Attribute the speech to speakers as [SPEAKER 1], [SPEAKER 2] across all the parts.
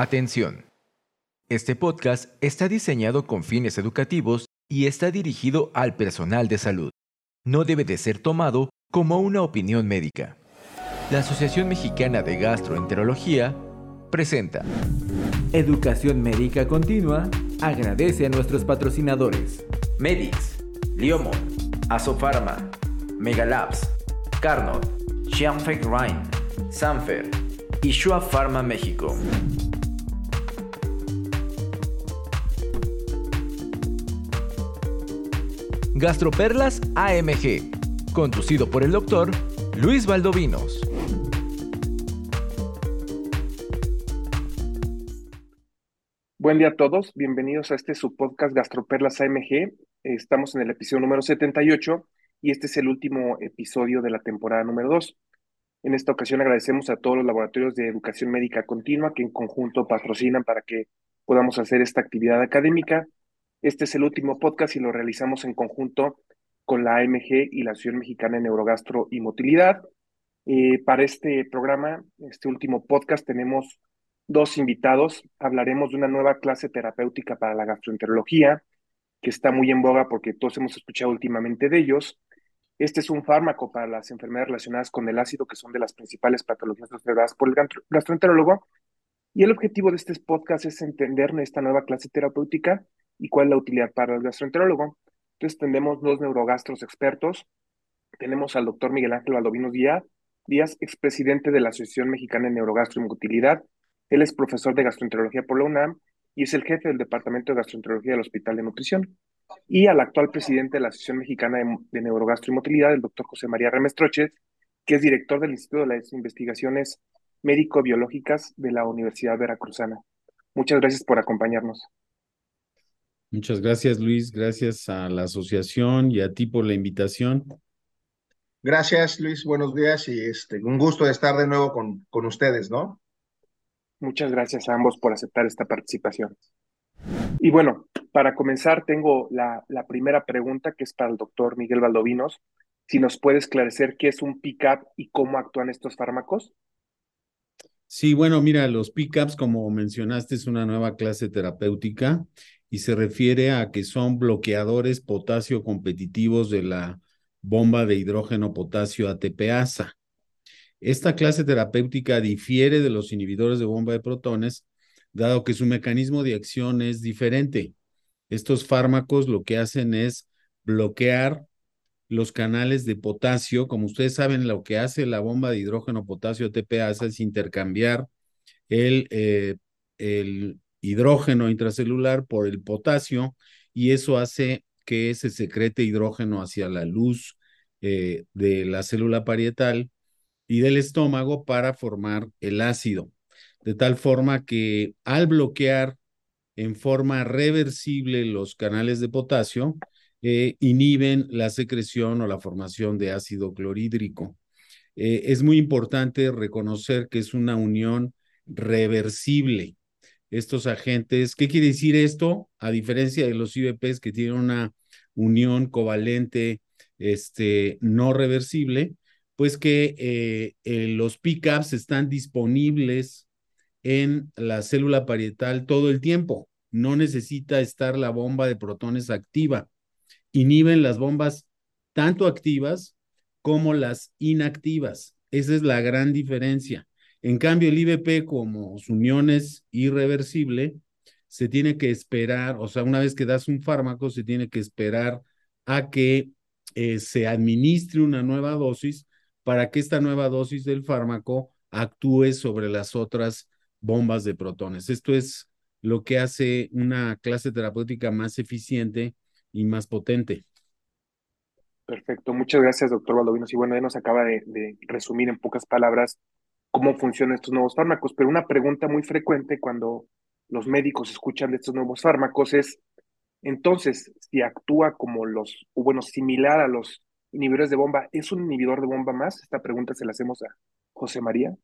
[SPEAKER 1] Atención. Este podcast está diseñado con fines educativos y está dirigido al personal de salud. No debe de ser tomado como una opinión médica. La Asociación Mexicana de Gastroenterología presenta Educación Médica Continua agradece a nuestros patrocinadores Medix, Liomon, Asofarma, Megalabs, Carnot, Xianfeng Rhine, Sanfer y Shua Pharma México. Gastroperlas AMG, conducido por el doctor Luis Valdovinos.
[SPEAKER 2] Buen día a todos, bienvenidos a este su podcast Gastroperlas AMG. Estamos en el episodio número 78 y este es el último episodio de la temporada número 2. En esta ocasión agradecemos a todos los laboratorios de educación médica continua que en conjunto patrocinan para que podamos hacer esta actividad académica este es el último podcast y lo realizamos en conjunto con la AMG y la Asociación Mexicana de Neurogastro y Motilidad. Eh, para este programa, este último podcast, tenemos dos invitados. Hablaremos de una nueva clase terapéutica para la gastroenterología, que está muy en boga porque todos hemos escuchado últimamente de ellos. Este es un fármaco para las enfermedades relacionadas con el ácido, que son de las principales patologías observadas por el gastroenterólogo. Y el objetivo de este podcast es entender esta nueva clase terapéutica y cuál es la utilidad para el gastroenterólogo. Entonces tenemos dos neurogastros expertos. Tenemos al doctor Miguel Ángel Valdovinos Díaz, Díaz, expresidente de la Asociación Mexicana de Neurogastro y Motilidad. Él es profesor de gastroenterología por la UNAM y es el jefe del Departamento de Gastroenterología del Hospital de Nutrición. Y al actual presidente de la Asociación Mexicana de, de Neurogastro y Motilidad, el doctor José María Remestroches, que es director del Instituto de las Investigaciones Médico-Biológicas de la Universidad Veracruzana. Muchas gracias por acompañarnos.
[SPEAKER 3] Muchas gracias, Luis. Gracias a la asociación y a ti por la invitación.
[SPEAKER 4] Gracias, Luis. Buenos días y este, un gusto de estar de nuevo con, con ustedes, ¿no?
[SPEAKER 2] Muchas gracias a ambos por aceptar esta participación. Y bueno, para comenzar, tengo la, la primera pregunta que es para el doctor Miguel Valdovinos. Si nos puede esclarecer qué es un pick-up y cómo actúan estos fármacos.
[SPEAKER 3] Sí, bueno, mira, los pick-ups, como mencionaste, es una nueva clase terapéutica y se refiere a que son bloqueadores potasio competitivos de la bomba de hidrógeno potasio ATPasa. Esta clase terapéutica difiere de los inhibidores de bomba de protones, dado que su mecanismo de acción es diferente. Estos fármacos lo que hacen es bloquear los canales de potasio. Como ustedes saben, lo que hace la bomba de hidrógeno potasio ATPasa es intercambiar el, eh, el hidrógeno intracelular por el potasio y eso hace que se secrete hidrógeno hacia la luz eh, de la célula parietal y del estómago para formar el ácido, de tal forma que al bloquear en forma reversible los canales de potasio, eh, inhiben la secreción o la formación de ácido clorhídrico. Eh, es muy importante reconocer que es una unión reversible estos agentes. ¿Qué quiere decir esto? A diferencia de los IVPs que tienen una unión covalente este, no reversible, pues que eh, eh, los pickups están disponibles en la célula parietal todo el tiempo. No necesita estar la bomba de protones activa. Inhiben las bombas tanto activas como las inactivas. Esa es la gran diferencia. En cambio, el IVP, como su unión es irreversible, se tiene que esperar, o sea, una vez que das un fármaco, se tiene que esperar a que eh, se administre una nueva dosis para que esta nueva dosis del fármaco actúe sobre las otras bombas de protones. Esto es lo que hace una clase terapéutica más eficiente y más potente.
[SPEAKER 2] Perfecto, muchas gracias, doctor Valdovinos. Y bueno, él nos acaba de resumir en pocas palabras cómo funcionan estos nuevos fármacos. Pero una pregunta muy frecuente cuando los médicos escuchan de estos nuevos fármacos es, entonces, si actúa como los, o bueno, similar a los inhibidores de bomba, ¿es un inhibidor de bomba más? Esta pregunta se la hacemos a José María.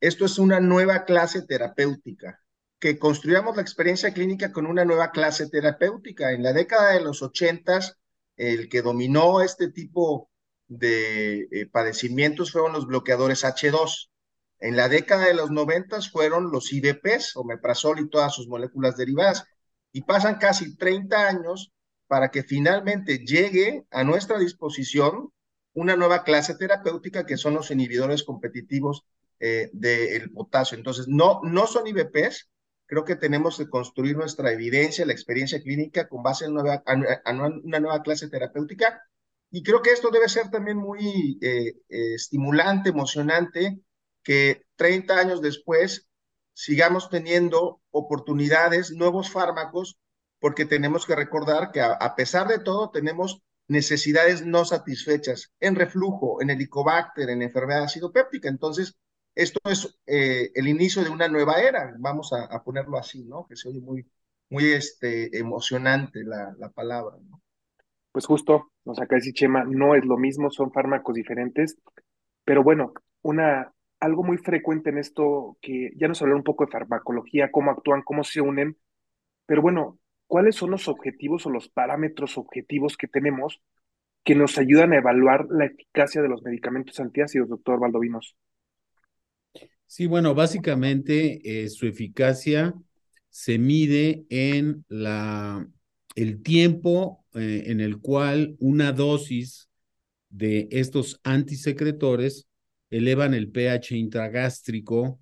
[SPEAKER 4] Esto es una nueva clase terapéutica, que construyamos la experiencia clínica con una nueva clase terapéutica. En la década de los ochentas, el que dominó este tipo de eh, padecimientos fueron los bloqueadores H2. En la década de los noventas fueron los IVPs, omeprazol y todas sus moléculas derivadas, y pasan casi 30 años para que finalmente llegue a nuestra disposición una nueva clase terapéutica que son los inhibidores competitivos eh, del potasio. Entonces, no, no son IVPs, creo que tenemos que construir nuestra evidencia, la experiencia clínica con base en una nueva clase terapéutica. Y creo que esto debe ser también muy eh, eh, estimulante, emocionante, que 30 años después sigamos teniendo oportunidades, nuevos fármacos, porque tenemos que recordar que a, pesar de todo tenemos necesidades no satisfechas en reflujo, en helicobacter, en enfermedad ácido péptica. Entonces, esto es eh, el inicio de una nueva era, vamos a, ponerlo así, ¿no? Que se oye muy, muy este, emocionante la, la palabra, ¿no?
[SPEAKER 2] Pues justo, nos de decir Chema, no es lo mismo, son fármacos diferentes, pero bueno, una, algo muy frecuente en esto, que ya nos hablaron un poco de farmacología, cómo actúan, cómo se unen, pero bueno, ¿cuáles son los objetivos o los parámetros objetivos que tenemos que nos ayudan a evaluar la eficacia de los medicamentos antiácidos, doctor Valdovinos?
[SPEAKER 3] Sí, bueno, básicamente eh, su eficacia se mide en la, el tiempo eh, en el cual una dosis de estos antisecretores elevan el pH intragástrico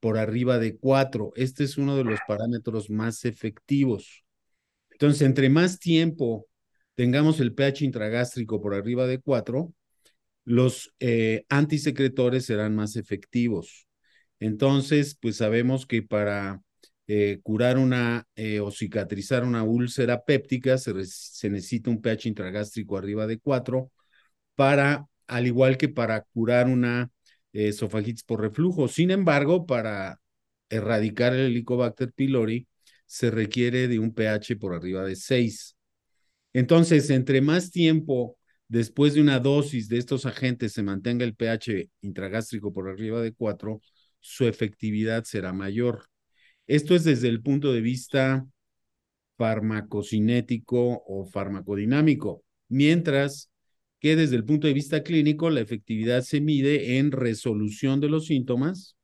[SPEAKER 3] por arriba de 4. Este es uno de los parámetros más efectivos. Entonces, entre más tiempo tengamos el pH intragástrico por arriba de 4, los eh, antisecretores serán más efectivos. Entonces, pues sabemos que para eh, curar una eh, o cicatrizar una úlcera péptica se, necesita un pH intragástrico arriba de 4 para, al igual que para curar una eh, esofagitis por reflujo. Sin embargo, para erradicar el Helicobacter pylori se requiere de un pH por arriba de 6. Entonces, entre más tiempo después de una dosis de estos agentes se mantenga el pH intragástrico por arriba de 4, su efectividad será mayor. Esto es desde el punto de vista farmacocinético o farmacodinámico, mientras que desde el punto de vista clínico la efectividad se mide en resolución de los síntomas,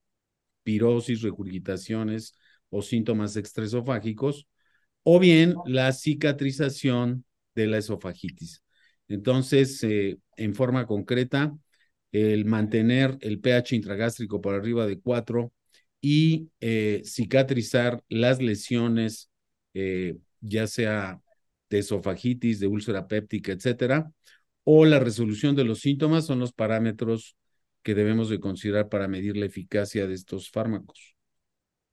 [SPEAKER 3] pirosis, regurgitaciones o síntomas extraesofágicos, o bien la cicatrización de la esofagitis. Entonces, eh, en forma concreta, el mantener el pH intragástrico por arriba de 4 y eh, cicatrizar las lesiones, eh, ya sea de esofagitis, de úlcera péptica, etcétera, o la resolución de los síntomas son los parámetros que debemos de considerar para medir la eficacia de estos fármacos.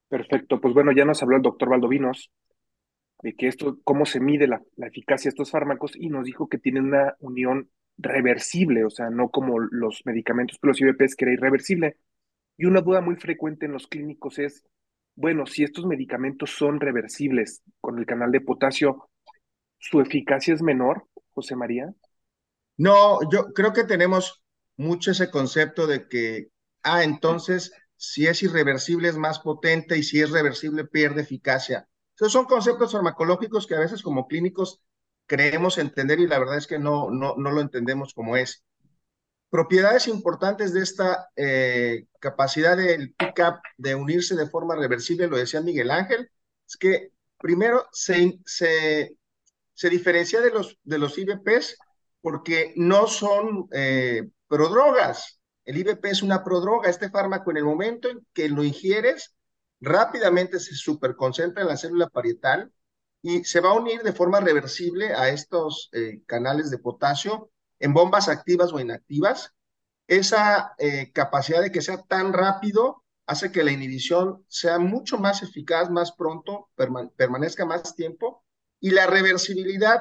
[SPEAKER 2] Perfecto, pues bueno, ya nos habló el doctor Valdovinos de que esto, cómo se mide la, la eficacia de estos fármacos y nos dijo que tienen una unión reversible, o sea, no como los medicamentos, los IVPs que era irreversible. Y una duda muy frecuente en los clínicos es, bueno, si estos medicamentos son reversibles con el canal de potasio, ¿su eficacia es menor, José María?
[SPEAKER 4] No, yo creo que tenemos mucho ese concepto de que, ah, entonces, si es irreversible es más potente y si es reversible pierde eficacia. Esos son conceptos farmacológicos que a veces como clínicos creemos entender y la verdad es que no, no, no lo entendemos como es. Propiedades importantes de esta eh, capacidad del pick-up de unirse de forma reversible, lo decía Miguel Ángel, es que primero se, se, se diferencia de los, de los IVPs porque no son eh, prodrogas. El IVP es una prodroga. Este fármaco en el momento en que lo ingieres, rápidamente se superconcentra en la célula parietal y se va a unir de forma reversible a estos eh, canales de potasio en bombas activas o inactivas. Esa eh, capacidad de que sea tan rápido hace que la inhibición sea mucho más eficaz, más pronto, permanezca más tiempo y la reversibilidad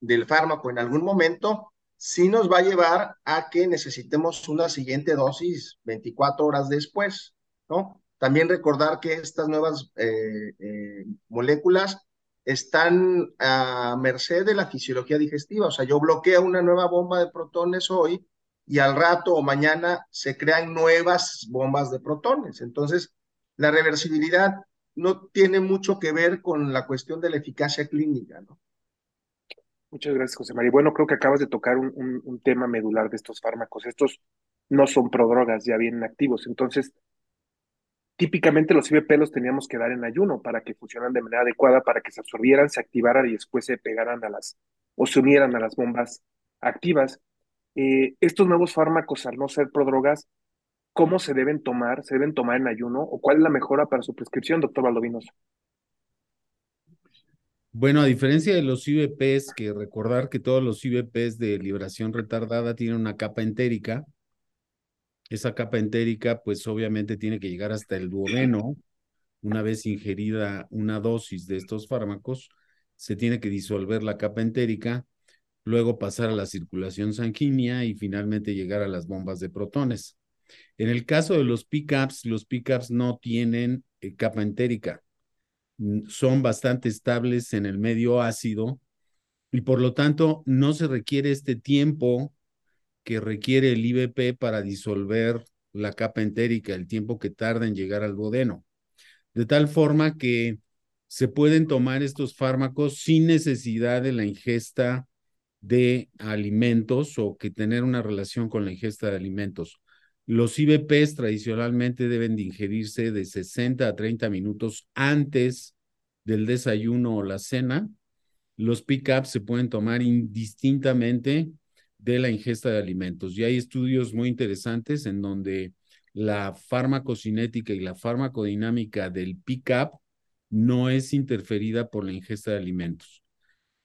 [SPEAKER 4] del fármaco en algún momento sí nos va a llevar a que necesitemos una siguiente dosis 24 horas después, ¿no? También recordar que estas nuevas eh, moléculas están a merced de la fisiología digestiva. O sea, yo bloqueo una nueva bomba de protones hoy y al rato o mañana se crean nuevas bombas de protones. Entonces, la reversibilidad no tiene mucho que ver con la cuestión de la eficacia clínica.
[SPEAKER 2] Muchas gracias, José María. Bueno, creo que acabas de tocar un, un, tema medular de estos fármacos. Estos no son prodrogas, ya vienen activos. Entonces, típicamente los IBP los teníamos que dar en ayuno para que funcionaran de manera adecuada, para que se absorbieran, se activaran y después se pegaran a las o se unieran a las bombas activas. Eh, estos nuevos fármacos, al no ser prodrogas, ¿cómo se deben tomar? ¿Se deben tomar en ayuno? ¿O cuál es la mejora para su prescripción, doctor Valdovinos?
[SPEAKER 3] Bueno, a diferencia de los IVPs, que recordar que todos los IVPs de liberación retardada tienen una capa entérica, esa capa entérica, pues obviamente tiene que llegar hasta el duodeno. Una vez ingerida una dosis de estos fármacos, se tiene que disolver la capa entérica, luego pasar a la circulación sanguínea y finalmente llegar a las bombas de protones. En el caso de los pickups, los pickups no tienen eh, capa entérica, mm, son bastante estables en el medio ácido y por lo tanto no se requiere este tiempo que requiere el IVP para disolver la capa entérica, el tiempo que tarda en llegar al duodeno. De tal forma que se pueden tomar estos fármacos sin necesidad de la ingesta de alimentos o que tener una relación con la ingesta de alimentos. Los IVPs tradicionalmente deben de ingerirse de 60 a 30 minutos antes del desayuno o la cena. Los pickups se pueden tomar indistintamente de la ingesta de alimentos. Y hay estudios muy interesantes en donde la farmacocinética y la farmacodinámica del pick-up no es interferida por la ingesta de alimentos.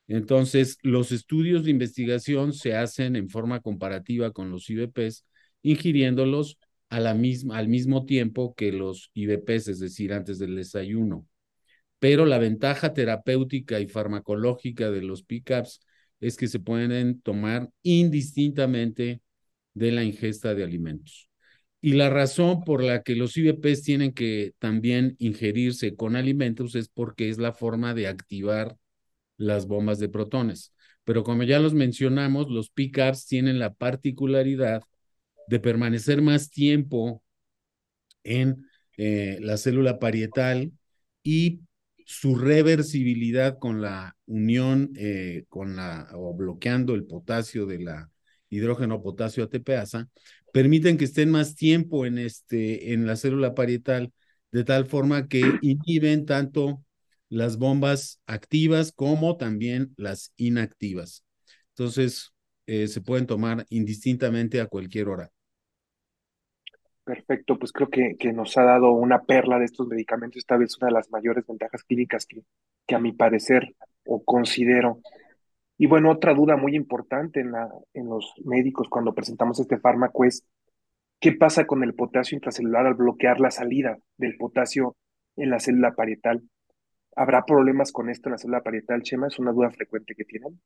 [SPEAKER 3] Entonces, los estudios de investigación se hacen en forma comparativa con los IVPs, ingiriéndolos a la misma, al mismo tiempo que los IVPs, es decir, antes del desayuno. Pero la ventaja terapéutica y farmacológica de los pick-ups es que se pueden tomar indistintamente de la ingesta de alimentos. Y la razón por la que los IVPs tienen que también ingerirse con alimentos es porque es la forma de activar las bombas de protones. Pero como ya los mencionamos, los pickups tienen la particularidad de permanecer más tiempo en eh, la célula parietal y su reversibilidad con la unión, eh, con la, o bloqueando el potasio de la hidrógeno potasio ATPasa, permiten que estén más tiempo en, este, en la célula parietal, de tal forma que inhiben tanto las bombas activas como también las inactivas. Entonces, eh, se pueden tomar indistintamente a cualquier hora.
[SPEAKER 2] Perfecto, pues creo que, que, nos ha dado una perla de estos medicamentos, esta vez una de las mayores ventajas clínicas que, que a mi parecer o considero. Y bueno, otra duda muy importante en, la, en los médicos cuando presentamos este fármaco es, ¿qué pasa con el potasio intracelular al bloquear la salida del potasio en la célula parietal? ¿Habrá problemas con esto en la célula parietal, Chema? Es una duda frecuente que tienen.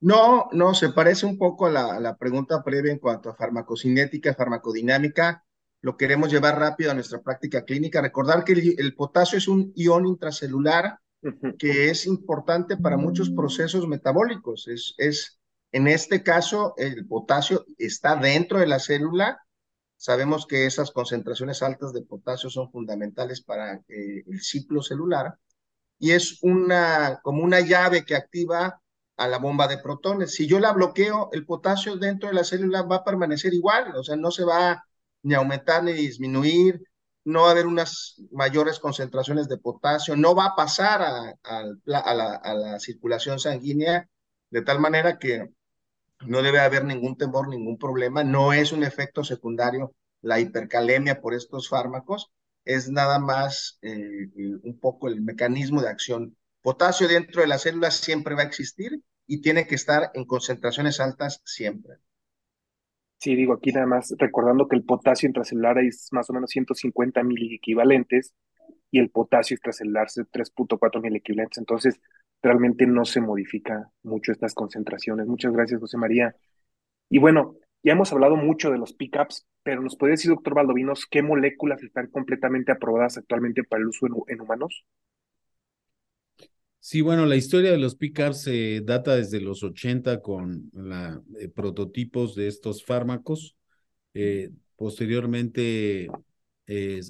[SPEAKER 4] No, no, se parece un poco a la, a la pregunta previa en cuanto a farmacocinética, farmacodinámica lo queremos llevar rápido a nuestra práctica clínica. Recordar que el, potasio es un ion intracelular que es importante para muchos procesos metabólicos. Es, es, en este caso, el potasio está dentro de la célula. Sabemos que esas concentraciones altas de potasio son fundamentales para eh, el ciclo celular y es una, como una llave que activa a la bomba de protones. Si yo la bloqueo, el potasio dentro de la célula va a permanecer igual, o sea, no se va ni aumentar ni disminuir, no va a haber unas mayores concentraciones de potasio, no va a pasar a, la, circulación sanguínea, de tal manera que no debe haber ningún temor, ningún problema, no es un efecto secundario la hipercalemia por estos fármacos, es nada más eh, un poco el mecanismo de acción. Potasio dentro de las células siempre va a existir y tiene que estar en concentraciones altas siempre.
[SPEAKER 2] Sí, digo aquí nada más recordando que el potasio intracelular es más o menos 150 mil equivalentes y el potasio extracelular es 3.4 mil equivalentes. Entonces, realmente no se modifica mucho estas concentraciones. Muchas gracias, José María. Y bueno, ya hemos hablado mucho de los pickups, pero ¿nos puede decir, doctor Valdovinos, qué moléculas están completamente aprobadas actualmente para el uso en humanos?
[SPEAKER 3] Sí, bueno, la historia de los pickups se data desde los 80 con la, eh, prototipos de estos fármacos. Eh, posteriormente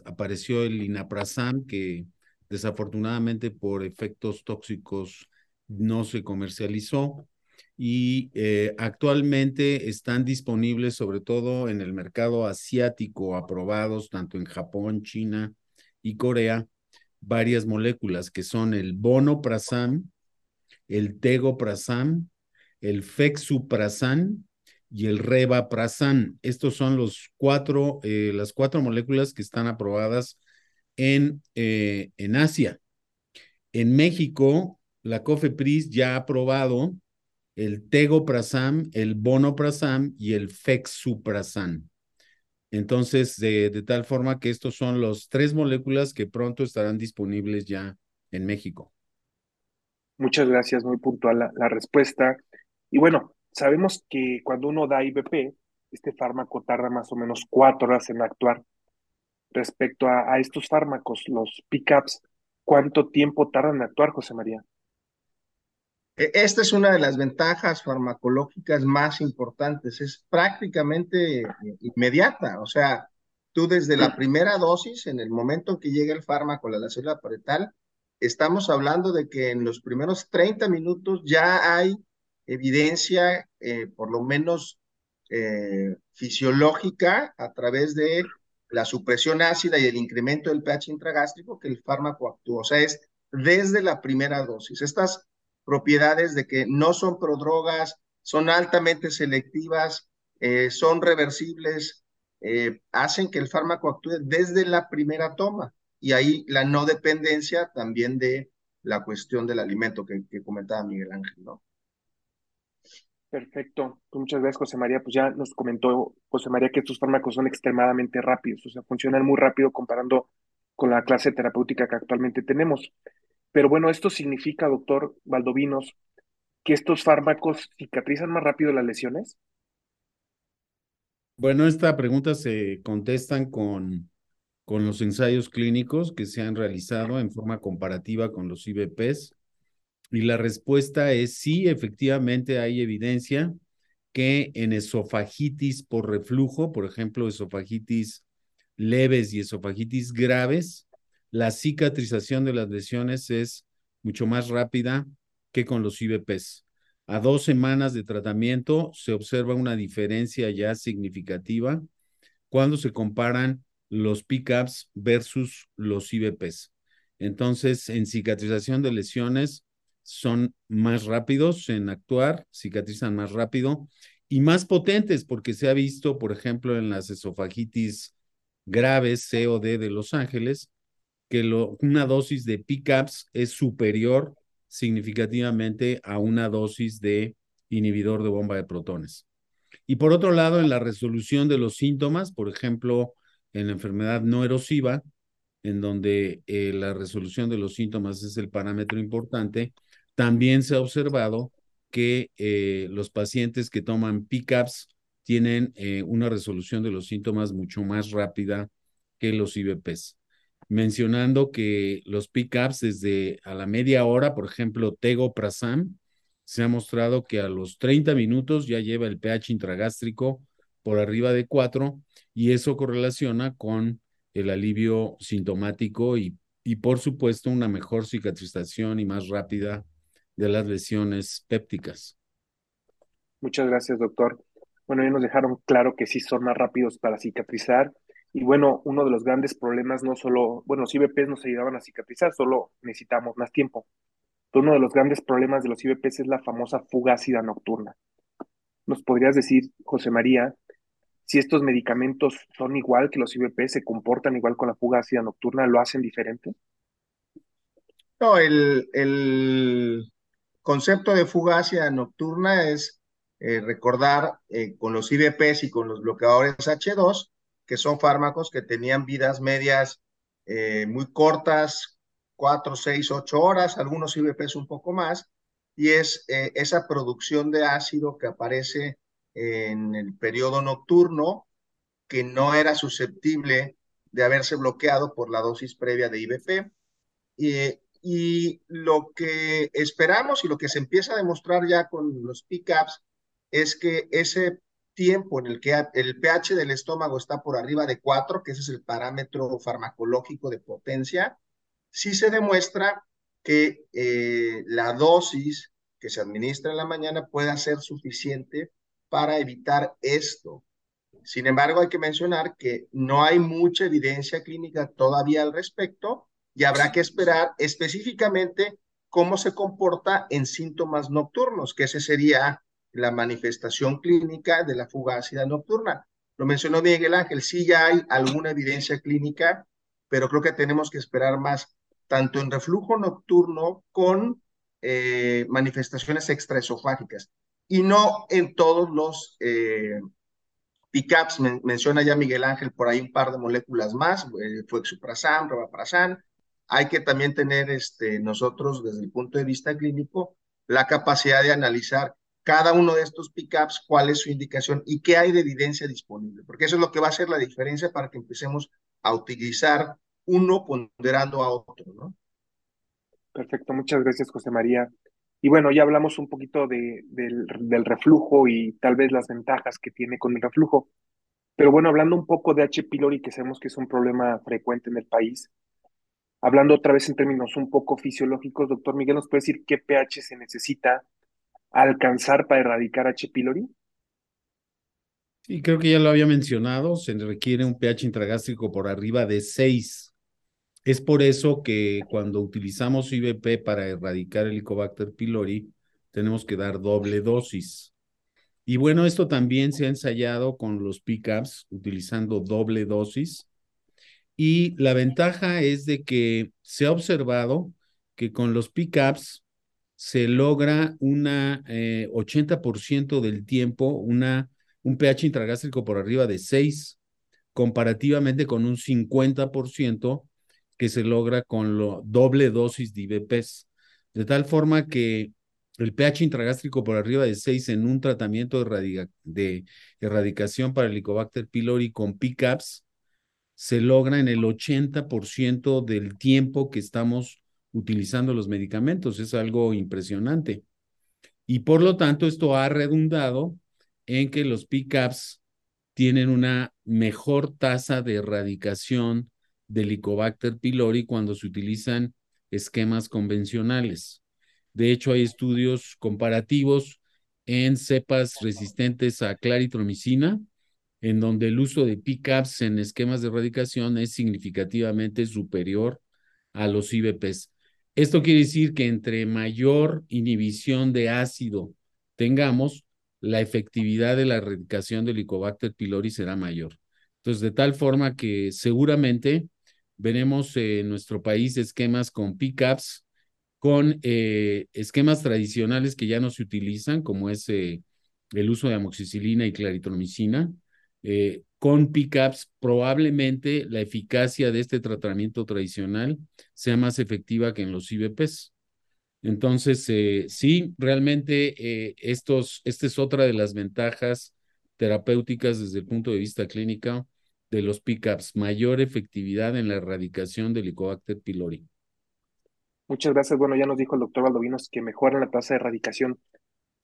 [SPEAKER 3] apareció el linaprazam, que desafortunadamente por efectos tóxicos no se comercializó. y eh, actualmente están disponibles sobre todo en el mercado asiático, aprobados tanto en Japón, China y Corea, varias moléculas que son el bonoprasam, el tegoprasam, el fexuprasam y el revaprasam. Estos son los cuatro, eh, las cuatro moléculas que están aprobadas en, eh, en Asia. En México, la COFEPRIS ya ha aprobado el tegoprasam, el bonoprasam y el fexuprasam. Entonces, de, tal forma que estos son los tres moléculas que pronto estarán disponibles ya en México.
[SPEAKER 2] Muchas gracias, muy puntual la, respuesta. Y bueno, sabemos que cuando uno da IBP, este fármaco tarda más o menos cuatro horas en actuar. Respecto a, a estos fármacos, los pickups, ¿cuánto tiempo tardan en actuar, José María?
[SPEAKER 4] E, esta es una de las ventajas farmacológicas más importantes, es prácticamente eh, inmediata, o sea, tú desde la primera dosis, en el momento en que llega el fármaco a la célula estamos hablando de que en los primeros 30 minutos ya hay evidencia, eh, por lo menos eh, fisiológica, a través de la supresión ácida y el incremento del pH intragástrico que el fármaco actúa. O sea, es desde la primera dosis. Estas propiedades de que no son prodrogas, son altamente selectivas, eh, son reversibles, eh, hacen que el fármaco actúe desde la primera toma. Y ahí la no dependencia también de la cuestión del alimento que, comentaba Miguel Ángel, ¿no?
[SPEAKER 2] Perfecto. Pues muchas gracias, José María. Pues ya nos comentó José María que estos fármacos son extremadamente rápidos, o sea, funcionan muy rápido comparando con la clase terapéutica que actualmente tenemos. Pero bueno, esto significa, doctor Valdovinos, que estos fármacos cicatrizan más rápido las lesiones.
[SPEAKER 3] Bueno, esta pregunta se contestan con, con los ensayos clínicos que se han realizado en forma comparativa con los IBPs. Y la respuesta es sí, efectivamente hay evidencia que en esofagitis por reflujo, por ejemplo, esofagitis leves y esofagitis graves, la cicatrización de las lesiones es mucho más rápida que con los IBPs. A dos semanas de tratamiento se observa una diferencia ya significativa cuando se comparan los pickups versus los IBPs. Entonces, en cicatrización de lesiones son más rápidos en actuar, cicatrizan más rápido y más potentes porque se ha visto, por ejemplo, en las esofagitis graves, COD de Los Ángeles, que una dosis de pickups es superior significativamente a una dosis de inhibidor de bomba de protones. Y por otro lado, en la resolución de los síntomas, por ejemplo, en la enfermedad no erosiva, en donde eh, la resolución de los síntomas es el parámetro importante, también se ha observado que eh, los pacientes que toman pickups tienen eh, una resolución de los síntomas mucho más rápida que los IBPs mencionando que los pickups desde a la media hora, por ejemplo, Tego Prasam, se ha mostrado que a los 30 minutos ya lleva el pH intragástrico por arriba de 4 y eso correlaciona con el alivio sintomático y, y por supuesto una mejor cicatrización y más rápida de las lesiones pépticas.
[SPEAKER 2] Muchas gracias, doctor. Bueno, ya nos dejaron claro que sí son más rápidos para cicatrizar y bueno, uno de los grandes problemas no solo, bueno, los IBPs nos ayudaban a cicatrizar, solo necesitamos más tiempo. uno de los grandes problemas de los IBPs es la famosa fuga ácida nocturna. ¿Nos podrías decir, José María, si estos medicamentos son igual que los IBPs, se comportan igual con la fuga ácida nocturna, lo hacen diferente?
[SPEAKER 4] No, el, el concepto de fuga ácida nocturna es eh, recordar eh, con los IBPs y con los bloqueadores H2 que son fármacos que tenían vidas medias eh, muy cortas, cuatro, seis, ocho horas, algunos IBPs un poco más, y es eh, esa producción de ácido que aparece en el periodo nocturno que no era susceptible de haberse bloqueado por la dosis previa de IBP. Y, y lo que esperamos y lo que se empieza a demostrar ya con los pickups es que ese tiempo en el que el pH del estómago está por arriba de 4, que ese es el parámetro farmacológico de potencia, sí se demuestra que eh, la dosis que se administra en la mañana pueda ser suficiente para evitar esto. Sin embargo, hay que mencionar que no hay mucha evidencia clínica todavía al respecto y habrá que esperar específicamente cómo se comporta en síntomas nocturnos, que ese sería la manifestación clínica de la fugacidad nocturna. Lo mencionó Miguel Ángel, sí ya hay alguna evidencia clínica, pero creo que tenemos que esperar más, tanto en reflujo nocturno con eh, manifestaciones extraesofágicas y no en todos los eh, PICAPs, menciona ya Miguel Ángel por ahí un par de moléculas más, eh, fue Robaprasan. Hay que también tener este, nosotros, desde el punto de vista clínico, la capacidad de analizar cada uno de estos pickups, cuál es su indicación y qué hay de evidencia disponible, porque eso es lo que va a hacer la diferencia para que empecemos a utilizar uno ponderando a otro, ¿no?
[SPEAKER 2] Perfecto, muchas gracias, José María. Y bueno, ya hablamos un poquito de, del, del, reflujo y tal vez las ventajas que tiene con el reflujo. Pero bueno, hablando un poco de H. pylori, que sabemos que es un problema frecuente en el país, hablando otra vez en términos un poco fisiológicos, doctor Miguel, ¿nos puede decir qué pH se necesita alcanzar para erradicar H. pylori?
[SPEAKER 3] Sí, creo que ya lo había mencionado, se requiere un pH intragástrico por arriba de 6 es por eso que cuando utilizamos IBP para erradicar el Helicobacter pylori, tenemos que dar doble dosis. Y bueno, esto también se ha ensayado con los pickups utilizando doble dosis. Y la ventaja es de que se ha observado que con los pickups se logra una 80% eh, del tiempo una, un pH intragástrico por arriba de 6, comparativamente con un 50% que se logra con la doble dosis de IBPs, de tal forma que el pH intragástrico por arriba de 6 en un tratamiento de, erradicación para el Helicobacter pylori con PCAPS se logra en el 80% del tiempo que estamos utilizando los medicamentos. Es algo impresionante. Y por lo tanto, esto ha redundado en que los PCAPS tienen una mejor tasa de erradicación del Helicobacter pylori cuando se utilizan esquemas convencionales. De hecho, hay estudios comparativos en cepas resistentes a claritromicina, en donde el uso de PCAPs en esquemas de erradicación es significativamente superior a los IBPs. Esto quiere decir que entre mayor inhibición de ácido tengamos, la efectividad de la erradicación del Helicobacter pylori será mayor. Entonces, de tal forma que seguramente veremos en nuestro país esquemas con pickups, con eh, esquemas tradicionales que ya no se utilizan, como es eh, el uso de amoxicilina y claritromicina. Eh, con pickups, probablemente la eficacia de este tratamiento tradicional sea más efectiva que en los IBPs. Entonces, sí, realmente estos, esta es otra de las ventajas terapéuticas desde el punto de vista clínico de los pickups, mayor efectividad en la erradicación del Helicobacter pylori.
[SPEAKER 2] Muchas gracias. Bueno, ya nos dijo el doctor Valdovinos que mejoran la tasa de erradicación.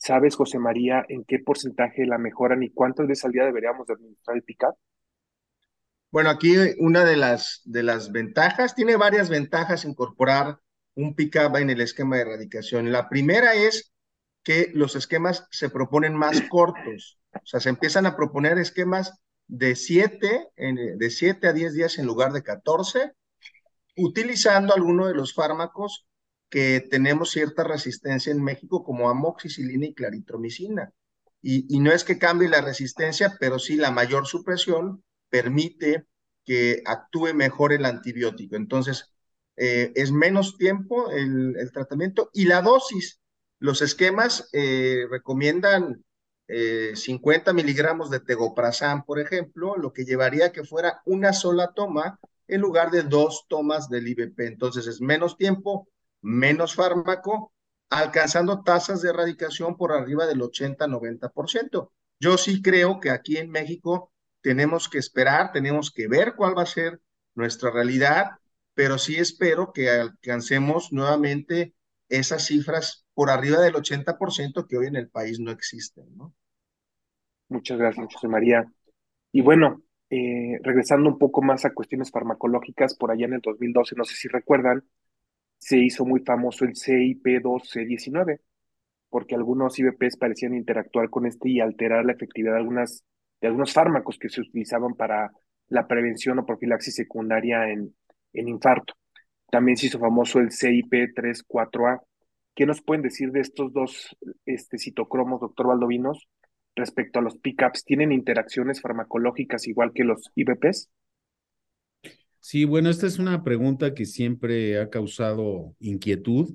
[SPEAKER 2] ¿Sabes, José María, en qué porcentaje la mejoran y cuántas veces al día deberíamos administrar el pickup?
[SPEAKER 4] Bueno, aquí una de las, de las ventajas, tiene varias ventajas incorporar un pickup en el esquema de erradicación. La primera es que los esquemas se proponen más cortos, o sea, se empiezan a proponer esquemas de 7 de siete a 10 días en lugar de 14, utilizando alguno de los fármacos que tenemos cierta resistencia en México, como amoxicilina y claritromicina. Y, no es que cambie la resistencia, pero sí la mayor supresión permite que actúe mejor el antibiótico. Entonces, eh, es menos tiempo el, tratamiento y la dosis. Los esquemas eh, recomiendan 50 eh, miligramos de tegoprazán, por ejemplo, lo que llevaría a que fuera una sola toma en lugar de dos tomas del IBP. Entonces es menos tiempo, menos fármaco, alcanzando tasas de erradicación por arriba del 80-90%. Yo sí creo que aquí en México tenemos que esperar, tenemos que ver cuál va a ser nuestra realidad, pero sí espero que alcancemos nuevamente esas cifras por arriba del 80% que hoy en el país no existen.
[SPEAKER 2] Muchas gracias, José María. Y bueno, eh, regresando un poco más a cuestiones farmacológicas, por allá en el 2012, no sé si recuerdan, se hizo muy famoso el CIP2C19. porque algunos IBPs parecían interactuar con este y alterar la efectividad de, algunas, de algunos fármacos que se utilizaban para la prevención o profilaxis secundaria en, en infarto. También se hizo famoso el CIP34A. ¿Qué nos pueden decir de estos dos este, citocromos, doctor Valdovinos, respecto a los PICAPs? ¿Tienen interacciones farmacológicas igual que los IBPs?
[SPEAKER 3] Sí, bueno, esta es una pregunta que siempre ha causado inquietud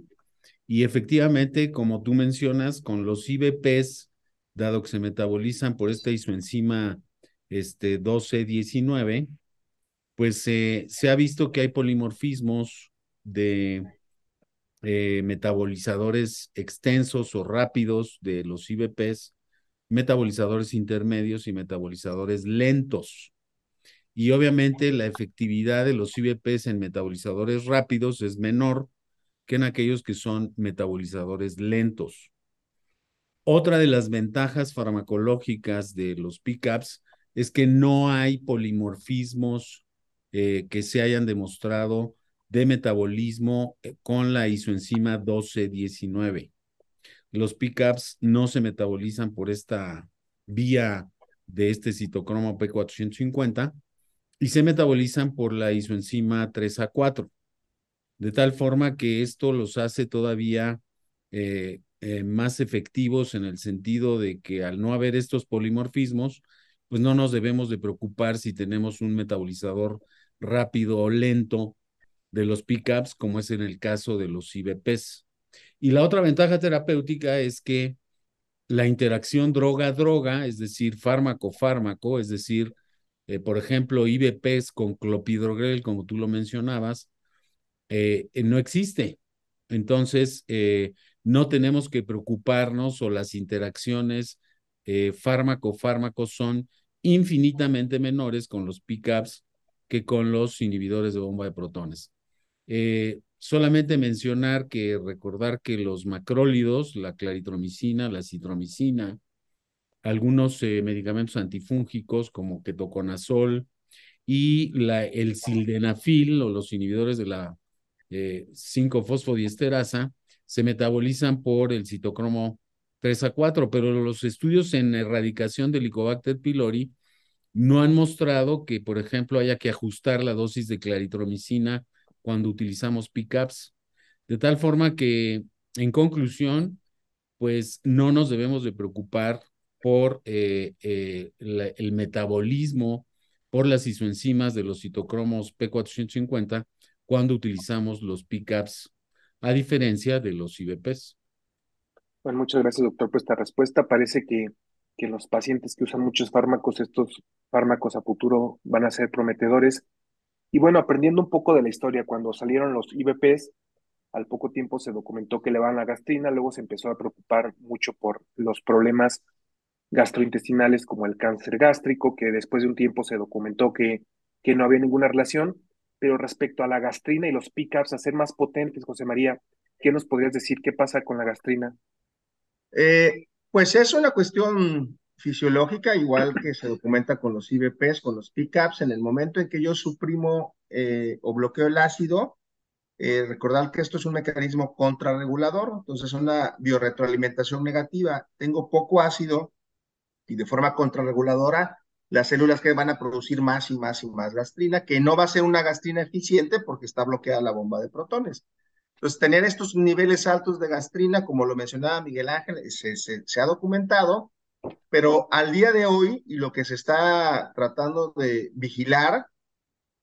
[SPEAKER 3] y efectivamente, como tú mencionas, con los IBPs, dado que se metabolizan por esta isoenzima este, 12-19, pues se ha visto que hay polimorfismos de eh, metabolizadores extensos o rápidos de los IBPs, metabolizadores intermedios y metabolizadores lentos. Y obviamente la efectividad de los IBPs en metabolizadores rápidos es menor que en aquellos que son metabolizadores lentos. Otra de las ventajas farmacológicas de los PICAPs es que no hay polimorfismos eh, que se hayan demostrado de metabolismo eh, con la isoenzima 1219. Los PICAPs no se metabolizan por esta vía de este citocromo P450 y se metabolizan por la isoenzima 3A4, de tal forma que esto los hace todavía eh, eh, más efectivos en el sentido de que al no haber estos polimorfismos, pues no nos debemos de preocupar si tenemos un metabolizador rápido o lento de los pickups, como es en el caso de los IBPs. Y la otra ventaja terapéutica es que la interacción droga-droga, es decir, fármaco-fármaco, es decir, eh, por ejemplo, IBPs con clopidogrel, como tú lo mencionabas, eh, eh, no existe. Entonces, no tenemos que preocuparnos o las interacciones fármaco-fármaco son infinitamente menores con los pickups que con los inhibidores de bomba de protones. solamente mencionar que recordar que los macrólidos, la claritromicina, la citromicina, algunos eh, medicamentos antifúngicos como ketoconazol y la, el sildenafil o los inhibidores de la 5-fosfodiesterasa eh, se metabolizan por el citocromo 3 a 4, pero los estudios en erradicación del Helicobacter pylori no han mostrado que, por ejemplo, haya que ajustar la dosis de claritromicina cuando utilizamos pickups, de tal forma que, en conclusión, pues no nos debemos de preocupar por eh, eh, el metabolismo, por las isoenzimas de los citocromos P450 cuando utilizamos los pickups, a diferencia de los IBPs.
[SPEAKER 2] Bueno, muchas gracias, doctor, por esta respuesta. Parece que, que los pacientes que usan muchos fármacos, estos fármacos a futuro van a ser prometedores. Y bueno, aprendiendo un poco de la historia, cuando salieron los IBPs, al poco tiempo se documentó que le van la gastrina, luego se empezó a preocupar mucho por los problemas gastrointestinales como el cáncer gástrico, que después de un tiempo se documentó que, que no había ninguna relación, pero respecto a la gastrina y los pickups a ser más potentes, José María, ¿qué nos podrías decir? ¿Qué pasa con la gastrina?
[SPEAKER 4] Eh, pues es una cuestión fisiológica, igual que se documenta con los IBPs, con los pickups. En el momento en que yo suprimo eh, o bloqueo el ácido, eh, recordar que esto es un mecanismo contrarregulador, entonces una biorretroalimentación negativa. Tengo poco ácido, y de forma contrarreguladora las células que van a producir más y más y más gastrina, que no va a ser una gastrina eficiente porque está bloqueada la bomba de protones. Entonces, tener estos niveles altos de gastrina, como lo mencionaba Miguel Ángel, se, se, ha documentado, pero al día de hoy, y lo que se está tratando de vigilar,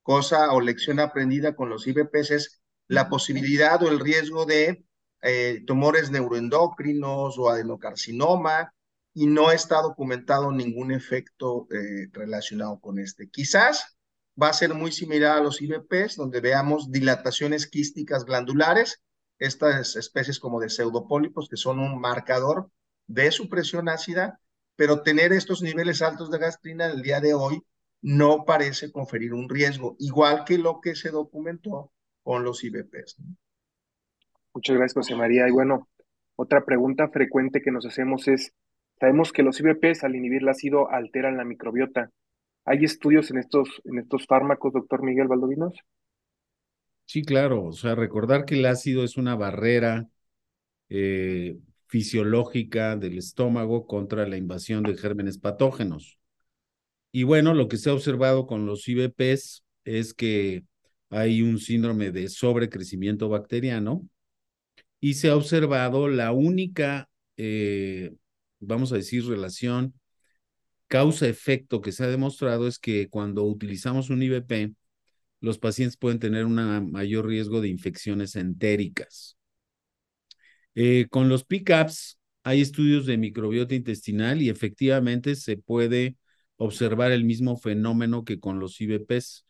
[SPEAKER 4] cosa o lección aprendida con los IBPs, es la posibilidad o el riesgo de eh, tumores neuroendocrinos o adenocarcinoma, y no está documentado ningún efecto eh, relacionado con este. Quizás va a ser muy similar a los IBPs, donde veamos dilataciones quísticas glandulares, estas especies como de pseudopólipos, que son un marcador de su presión ácida, pero tener estos niveles altos de gastrina el día de hoy no parece conferir un riesgo, igual que lo que se documentó con los IBPs.
[SPEAKER 2] Muchas gracias, José María. Y bueno, otra pregunta frecuente que nos hacemos es, Sabemos que los IBPs al inhibir el ácido alteran la microbiota. ¿Hay estudios en estos, en estos fármacos, doctor Miguel Valdovinos?
[SPEAKER 3] Sí, claro. O sea, recordar que el ácido es una barrera eh, fisiológica del estómago contra la invasión de gérmenes patógenos. Y bueno, lo que se ha observado con los IBPs es que hay un síndrome de sobrecrecimiento bacteriano y se ha observado la única, eh, vamos a decir, relación causa-efecto que se ha demostrado es que cuando utilizamos un IBP, los pacientes pueden tener un mayor riesgo de infecciones entéricas. Eh, con los PICAPs hay estudios de microbiota intestinal y efectivamente se puede observar el mismo fenómeno que con los IBPs.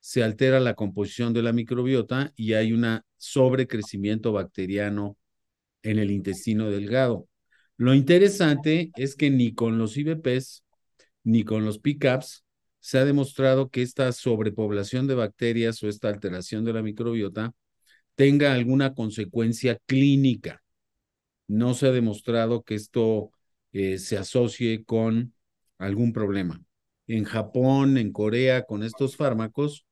[SPEAKER 3] Se altera la composición de la microbiota y hay un sobrecrecimiento bacteriano en el intestino delgado. Lo interesante es que ni con los IBPs ni con los PICAPs se ha demostrado que esta sobrepoblación de bacterias o esta alteración de la microbiota tenga alguna consecuencia clínica. No se ha demostrado que esto eh, se asocie con algún problema. En Japón, en Corea, con estos fármacos,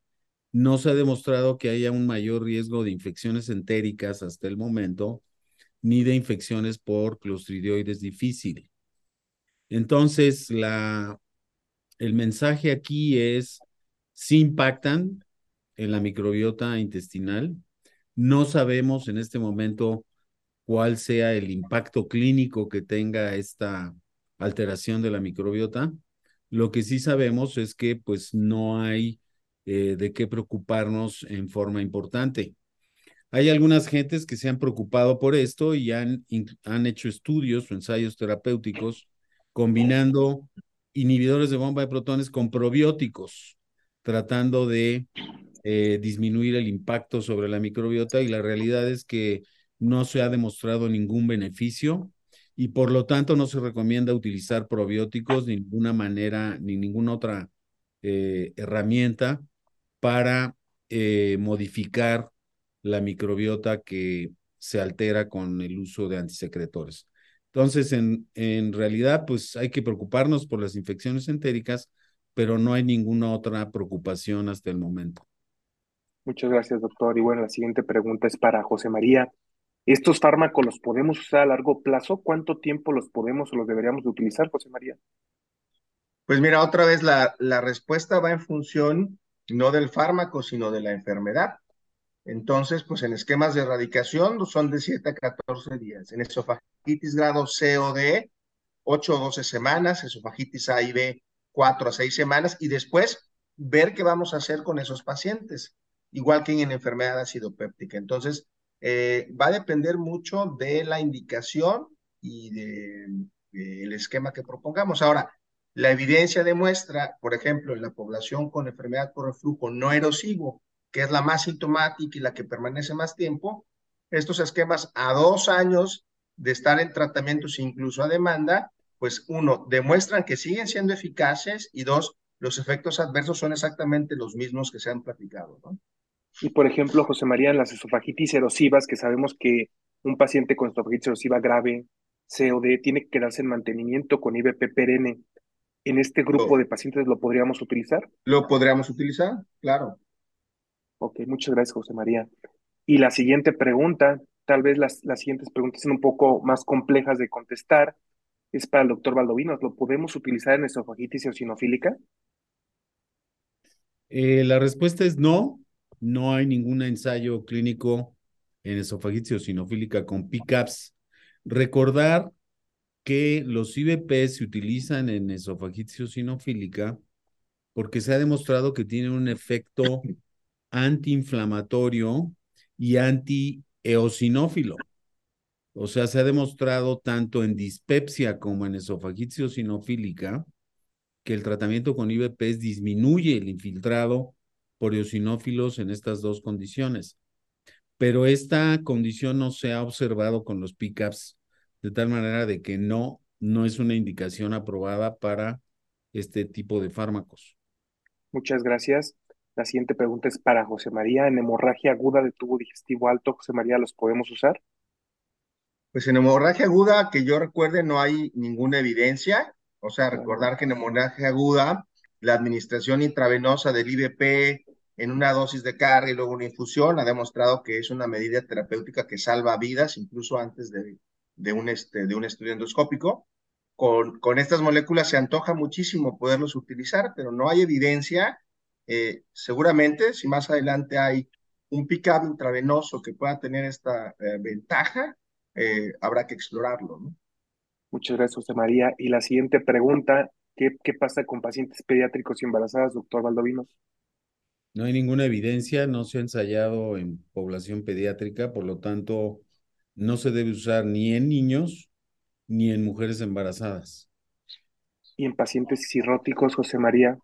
[SPEAKER 3] no se ha demostrado que haya un mayor riesgo de infecciones entéricas hasta el momento, ni de infecciones por clostridioides difícil. Entonces, la el mensaje aquí es, si impactan en la microbiota intestinal. No sabemos en este momento cuál sea el impacto clínico que tenga esta alteración de la microbiota. Lo que sí sabemos es que pues no hay eh, de qué preocuparnos en forma importante. Hay algunas gentes que se han preocupado por esto y han, han hecho estudios o ensayos terapéuticos combinando inhibidores de bomba de protones con probióticos, tratando de eh, disminuir el impacto sobre la microbiota y la realidad es que no se ha demostrado ningún beneficio y por lo tanto no se recomienda utilizar probióticos de ninguna manera ni ninguna otra eh, herramienta para eh, modificar la microbiota que se altera con el uso de antisecretores. Entonces, en, en realidad, pues hay que preocuparnos por las infecciones entéricas, pero no hay ninguna otra preocupación hasta el momento.
[SPEAKER 2] Muchas gracias, doctor. Y bueno, la siguiente pregunta es para José María. ¿Estos fármacos los podemos usar a largo plazo? ¿Cuánto tiempo los podemos o los deberíamos de utilizar, José María?
[SPEAKER 4] Pues mira, otra vez la, la respuesta va en función no del fármaco, sino de la enfermedad. Entonces, pues en esquemas de erradicación son de 7 a 14 días. En esofagitis grado C o D, 8 o 12 semanas, esofagitis A y B, 4 a 6 semanas, y después ver qué vamos a hacer con esos pacientes, igual que en enfermedad acidopéptica. Entonces, eh, va a depender mucho de la indicación y del de, esquema que propongamos. Ahora, la evidencia demuestra, por ejemplo, en la población con enfermedad por reflujo no erosivo, que es la más sintomática y la que permanece más tiempo, estos esquemas a dos años de estar en tratamientos incluso a demanda, pues uno, demuestran que siguen siendo eficaces y dos, los efectos adversos son exactamente los mismos que se han platicado, ¿no?
[SPEAKER 2] Y por ejemplo, José María, en las esofagitis erosivas, que sabemos que un paciente con esofagitis erosiva grave, COD, tiene que quedarse en mantenimiento con IBP perenne, ¿en este grupo de pacientes lo podríamos utilizar?
[SPEAKER 4] Lo podríamos utilizar, claro.
[SPEAKER 2] Ok, muchas gracias, José María. Y la siguiente pregunta, tal vez las, las siguientes preguntas son un poco más complejas de contestar, es para el doctor Valdovinos. ¿Lo podemos utilizar en esofagitis eosinofílica?
[SPEAKER 3] Eh, la respuesta es no. No hay ningún ensayo clínico en esofagitis eosinofílica con PICAPS. Recordar que los IBP se utilizan en esofagitis eosinofílica porque se ha demostrado que tienen un efecto antiinflamatorio y antieosinófilo. O sea, se ha demostrado tanto en dispepsia como en esofagitis eosinofílica que el tratamiento con IBPs disminuye el infiltrado por eosinófilos en estas dos condiciones. Pero esta condición no se ha observado con los PICAPs, de tal manera de que no, no es una indicación aprobada para este tipo de fármacos.
[SPEAKER 2] Muchas gracias. La siguiente pregunta es para José María. ¿En hemorragia aguda de tubo digestivo alto, José María, los podemos usar?
[SPEAKER 4] Pues en hemorragia aguda, que yo recuerde, no hay ninguna evidencia. O sea, recordar que en hemorragia aguda, la administración intravenosa del IBP en una dosis de carga y luego una infusión ha demostrado que es una medida terapéutica que salva vidas, incluso antes de, de un, este, de un estudio endoscópico. Con, con estas moléculas se antoja muchísimo poderlos utilizar, pero no hay evidencia. Eh, seguramente, si más adelante hay un pick-up intravenoso que pueda tener esta eh, ventaja, eh, habrá que explorarlo. ¿no?
[SPEAKER 2] Muchas gracias, José María. Y la siguiente pregunta, ¿qué, qué pasa con pacientes pediátricos y embarazadas, doctor Valdovinos?
[SPEAKER 3] No hay ninguna evidencia, no se ha ensayado en población pediátrica, por lo tanto, no se debe usar ni en niños ni en mujeres embarazadas.
[SPEAKER 2] ¿Y en pacientes cirróticos, José María?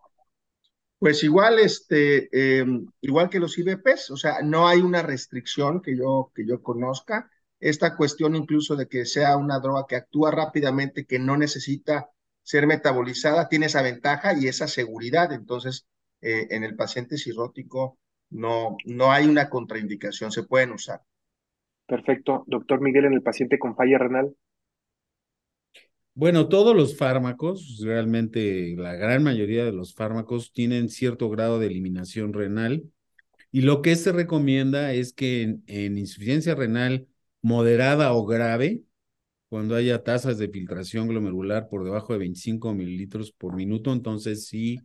[SPEAKER 4] Pues igual, este, eh, igual que los IBPs, o sea, no hay una restricción que yo, que yo conozca. Esta cuestión incluso de que sea una droga que actúa rápidamente, que no necesita ser metabolizada, tiene esa ventaja y esa seguridad. Entonces, eh, en el paciente cirrótico no, no hay una contraindicación, se pueden usar.
[SPEAKER 2] Perfecto. Doctor Miguel, en el paciente con falla renal.
[SPEAKER 3] Bueno, todos los fármacos, realmente la gran mayoría de los fármacos tienen cierto grado de eliminación renal y lo que se recomienda es que en, en insuficiencia renal moderada o grave, cuando haya tasas de filtración glomerular por debajo de 25 mililitros por minuto, entonces sí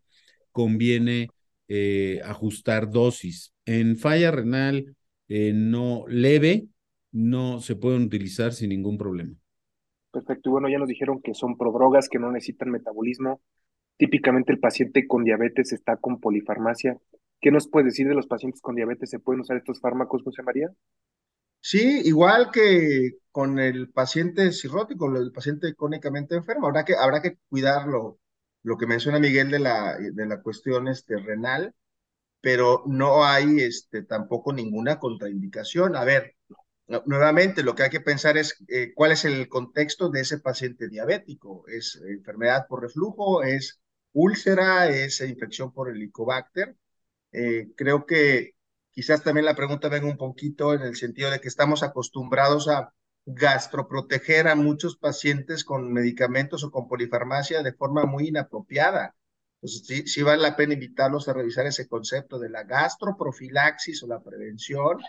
[SPEAKER 3] conviene eh, ajustar dosis. En falla renal eh, no leve, no se pueden utilizar sin ningún problema.
[SPEAKER 2] Perfecto. Y bueno, ya nos dijeron que son prodrogas, que no necesitan metabolismo. Típicamente el paciente con diabetes está con polifarmacia. ¿Qué nos puede decir de los pacientes con diabetes? ¿Se pueden usar estos fármacos, José María?
[SPEAKER 4] Sí, igual que con el paciente cirrótico, el paciente crónicamente enfermo, habrá que, habrá que cuidarlo lo que menciona Miguel de la, de la cuestión este, renal, pero no hay este, tampoco ninguna contraindicación. A ver, nuevamente lo que hay que pensar es eh, cuál es el contexto de ese paciente diabético. ¿Es enfermedad por reflujo? ¿Es úlcera? ¿Es infección por helicobacter? Eh, creo que quizás también la pregunta venga un poquito en el sentido de que estamos acostumbrados a gastroproteger a muchos pacientes con medicamentos o con polifarmacia de forma muy inapropiada. Entonces, sí, sí, vale la pena invitarlos a revisar ese concepto de la gastroprofilaxis o la prevención.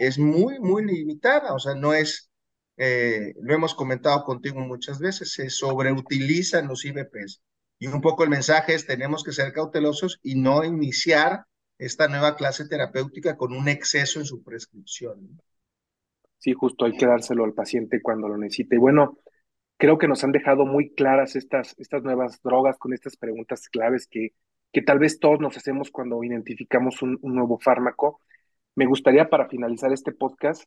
[SPEAKER 4] Es muy, muy limitada, o sea, no es, eh, lo hemos comentado contigo muchas veces, se sobreutilizan los IBPs. Y un poco el mensaje es, tenemos que ser cautelosos y no iniciar esta nueva clase terapéutica con un exceso en su prescripción.
[SPEAKER 2] Sí, justo hay que dárselo al paciente cuando lo necesite. Y bueno, creo que nos han dejado muy claras estas, estas nuevas drogas con estas preguntas claves que, que tal vez todos nos hacemos cuando identificamos un, un nuevo fármaco. Me gustaría para finalizar este podcast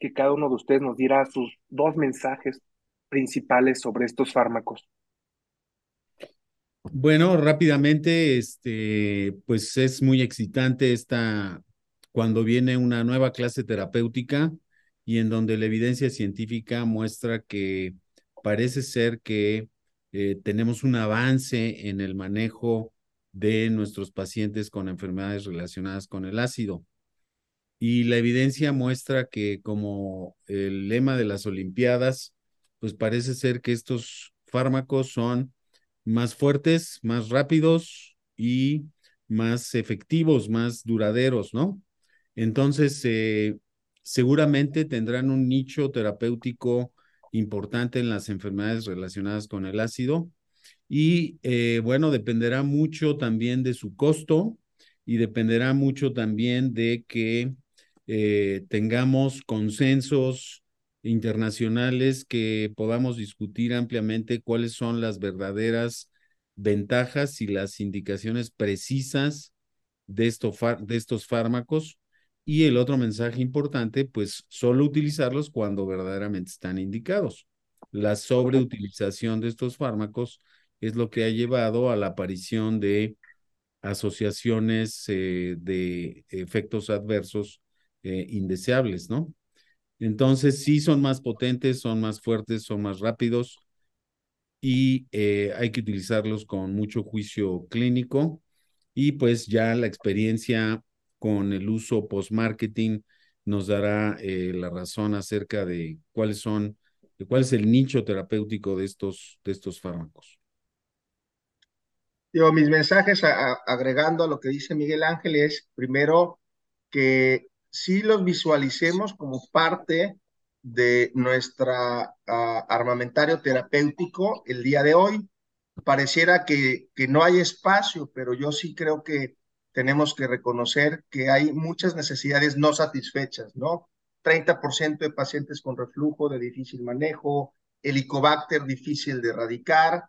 [SPEAKER 2] que cada uno de ustedes nos diera sus dos mensajes principales sobre estos fármacos.
[SPEAKER 3] Bueno, rápidamente, este, pues es muy excitante esta cuando viene una nueva clase terapéutica y en donde la evidencia científica muestra que parece ser que eh, tenemos un avance en el manejo de nuestros pacientes con enfermedades relacionadas con el ácido. Y la evidencia muestra que como el lema de las Olimpiadas, pues parece ser que estos fármacos son más fuertes, más rápidos y más efectivos, más duraderos, ¿no? Entonces, eh, seguramente tendrán un nicho terapéutico importante en las enfermedades relacionadas con el ácido. Y eh, bueno, dependerá mucho también de su costo y dependerá mucho también de que eh, tengamos consensos internacionales que podamos discutir ampliamente cuáles son las verdaderas ventajas y las indicaciones precisas de, de estos fármacos y el otro mensaje importante, pues solo utilizarlos cuando verdaderamente están indicados. La sobreutilización de estos fármacos es lo que ha llevado a la aparición de asociaciones eh, de efectos adversos eh, indeseables, ¿no? Entonces, sí son más potentes, son más fuertes, son más rápidos y eh, hay que utilizarlos con mucho juicio clínico y pues ya la experiencia con el uso post-marketing nos dará eh, la razón acerca de cuáles son, de cuál es el nicho terapéutico de estos, de estos fármacos.
[SPEAKER 4] Yo, mis mensajes agregando a lo que dice Miguel Ángel es, primero, que sí los visualicemos como parte de nuestra ah, armamentario terapéutico el día de hoy. Pareciera que, que no hay espacio, pero yo sí creo que tenemos que reconocer que hay muchas necesidades no satisfechas, ¿no? 30% de pacientes con reflujo de difícil manejo, helicobacter difícil de erradicar.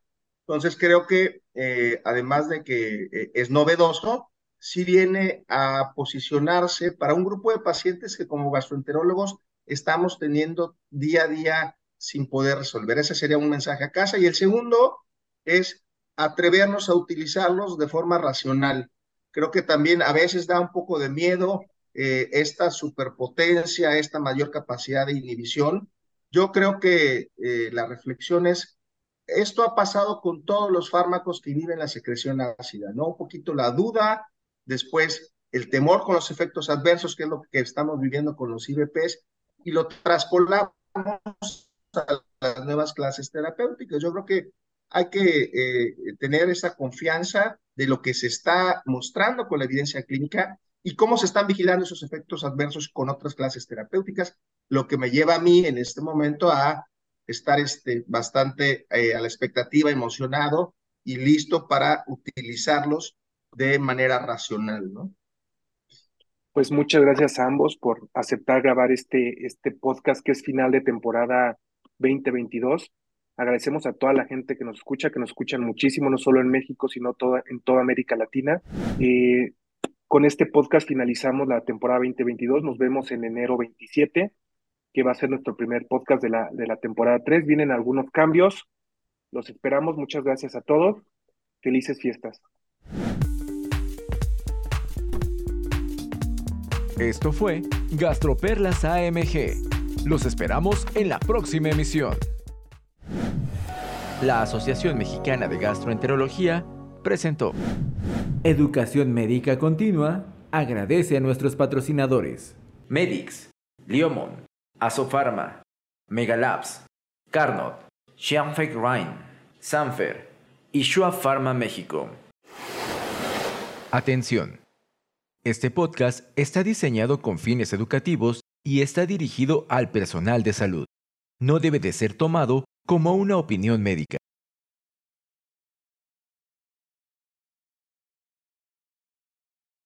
[SPEAKER 4] Entonces creo que eh, además de que eh, es novedoso, sí viene a posicionarse para un grupo de pacientes que como gastroenterólogos estamos teniendo día a día sin poder resolver. Ese sería un mensaje a casa. Y el segundo es atrevernos a utilizarlos de forma racional. Creo que también a veces da un poco de miedo eh, esta superpotencia, esta mayor capacidad de inhibición. Yo creo que eh, la reflexión es, esto ha pasado con todos los fármacos que inhiben la secreción ácida, ¿no? Un poquito la duda, después el temor con los efectos adversos, que es lo que estamos viviendo con los IBPs, y lo traspolamos a las nuevas clases terapéuticas. Yo creo que hay que eh, tener esa confianza de lo que se está mostrando con la evidencia clínica y cómo se están vigilando esos efectos adversos con otras clases terapéuticas, lo que me lleva a mí en este momento a estar este, bastante eh, a la expectativa, emocionado y listo para utilizarlos de manera racional, ¿no?
[SPEAKER 2] Pues muchas gracias a ambos por aceptar grabar este, este podcast que es final de temporada 2022. Agradecemos a toda la gente que nos escucha, que nos escuchan muchísimo, no solo en México, sino toda, en toda América Latina. Eh, con este podcast finalizamos la temporada 2022. Nos vemos en enero 27, que va a ser nuestro primer podcast de la, de la temporada 3. Vienen algunos cambios. Los esperamos. Muchas gracias a todos. Felices fiestas.
[SPEAKER 1] Esto fue Gastroperlas AMG. Los esperamos en la próxima emisión. La Asociación Mexicana de Gastroenterología presentó. Educación Médica Continua agradece a nuestros patrocinadores. Medix, Liomon, Asofarma, Megalabs, Carnot, Xianfeng Rhine, Sanfer y Shua Pharma México. Atención. Este podcast está diseñado con fines educativos y está dirigido al personal de salud. No debe de ser tomado como una opinión médica.